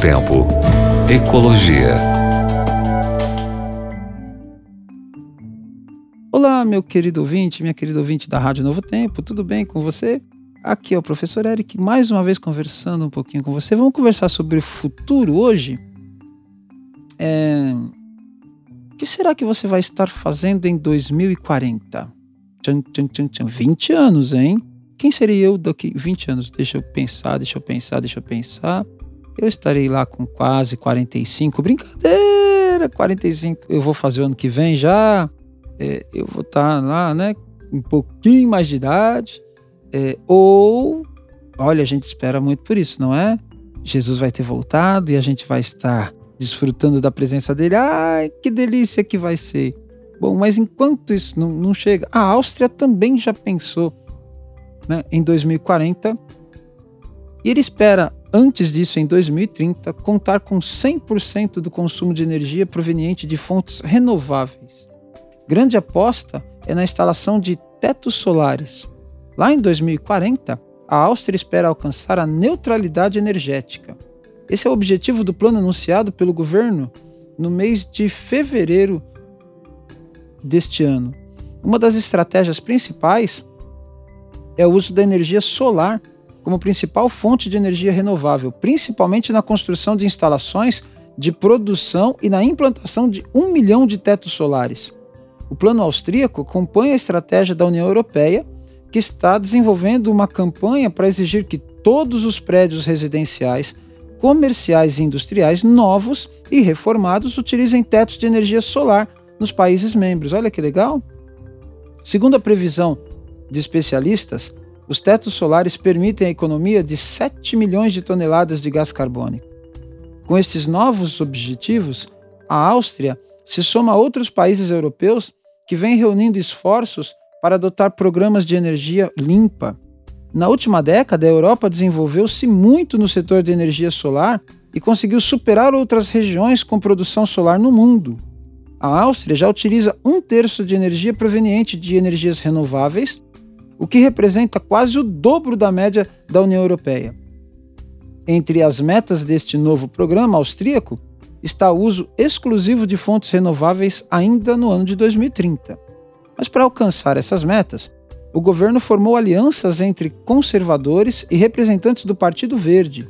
Tempo. Ecologia. Olá, meu querido ouvinte, minha querida ouvinte da Rádio Novo Tempo, tudo bem com você? Aqui é o professor Eric, mais uma vez conversando um pouquinho com você. Vamos conversar sobre o futuro hoje? É... O que será que você vai estar fazendo em 2040? Tchan, tchan, tchan, tchan. 20 anos, hein? Quem seria eu daqui 20 anos? Deixa eu pensar, deixa eu pensar, deixa eu pensar. Eu estarei lá com quase 45. Brincadeira, 45 eu vou fazer o ano que vem já. É, eu vou estar lá, né? Um pouquinho mais de idade. É, ou, olha, a gente espera muito por isso, não é? Jesus vai ter voltado e a gente vai estar desfrutando da presença dele. Ai, que delícia que vai ser. Bom, mas enquanto isso não, não chega, a Áustria também já pensou né, em 2040 e ele espera, antes disso, em 2030, contar com 100% do consumo de energia proveniente de fontes renováveis. Grande aposta é na instalação de tetos solares. Lá em 2040, a Áustria espera alcançar a neutralidade energética. Esse é o objetivo do plano anunciado pelo governo no mês de fevereiro deste ano. Uma das estratégias principais é o uso da energia solar como principal fonte de energia renovável, principalmente na construção de instalações de produção e na implantação de um milhão de tetos solares. O plano austríaco acompanha a estratégia da União Europeia, que está desenvolvendo uma campanha para exigir que todos os prédios residenciais, comerciais e industriais novos e reformados utilizem tetos de energia solar nos países membros. Olha que legal! Segundo a previsão de especialistas, os tetos solares permitem a economia de 7 milhões de toneladas de gás carbônico. Com estes novos objetivos, a Áustria se soma a outros países europeus que vêm reunindo esforços para adotar programas de energia limpa. Na última década, a Europa desenvolveu-se muito no setor de energia solar e conseguiu superar outras regiões com produção solar no mundo. A Áustria já utiliza um terço de energia proveniente de energias renováveis, o que representa quase o dobro da média da União Europeia. Entre as metas deste novo programa austríaco está o uso exclusivo de fontes renováveis ainda no ano de 2030. Mas para alcançar essas metas, o governo formou alianças entre conservadores e representantes do Partido Verde.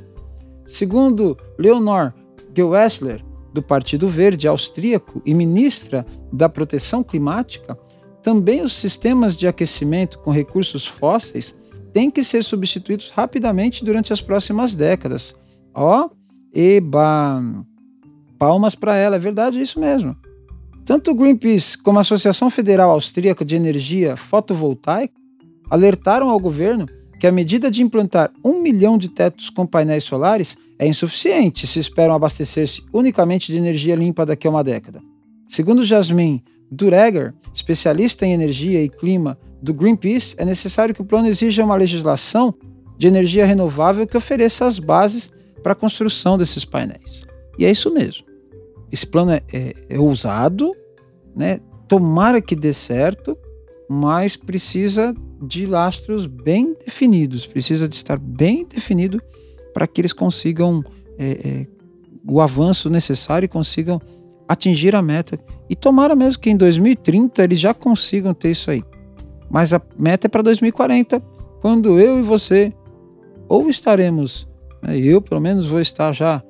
Segundo Leonor Gewessler, do Partido Verde austríaco e ministra da Proteção Climática, também os sistemas de aquecimento com recursos fósseis têm que ser substituídos rapidamente durante as próximas décadas. Ó, oh, eba! Palmas para ela, é verdade isso mesmo. Tanto o Greenpeace como a Associação Federal Austríaca de Energia Fotovoltaica alertaram ao governo que a medida de implantar um milhão de tetos com painéis solares é insuficiente se esperam abastecer-se unicamente de energia limpa daqui a uma década. Segundo Jasmin Dureger, especialista em energia e clima do Greenpeace, é necessário que o plano exija uma legislação de energia renovável que ofereça as bases para a construção desses painéis. E é isso mesmo. Esse plano é, é, é ousado, né? tomara que dê certo, mas precisa de lastros bem definidos, precisa de estar bem definido para que eles consigam é, é, o avanço necessário e consigam atingir a meta. E tomara mesmo que em 2030 eles já consigam ter isso aí. Mas a meta é para 2040, quando eu e você ou estaremos, né, eu pelo menos vou estar já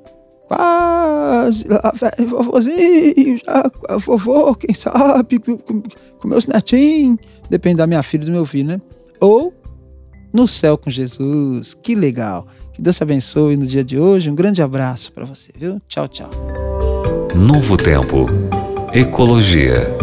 quase lá, velho, vovozinho, já vovô, quem sabe, com, com meus netinhos, depende da minha filha e do meu filho, né? Ou no céu com Jesus, que legal. Que Deus te abençoe no dia de hoje. Um grande abraço para você, viu? Tchau, tchau. Novo Tempo. Ecologia.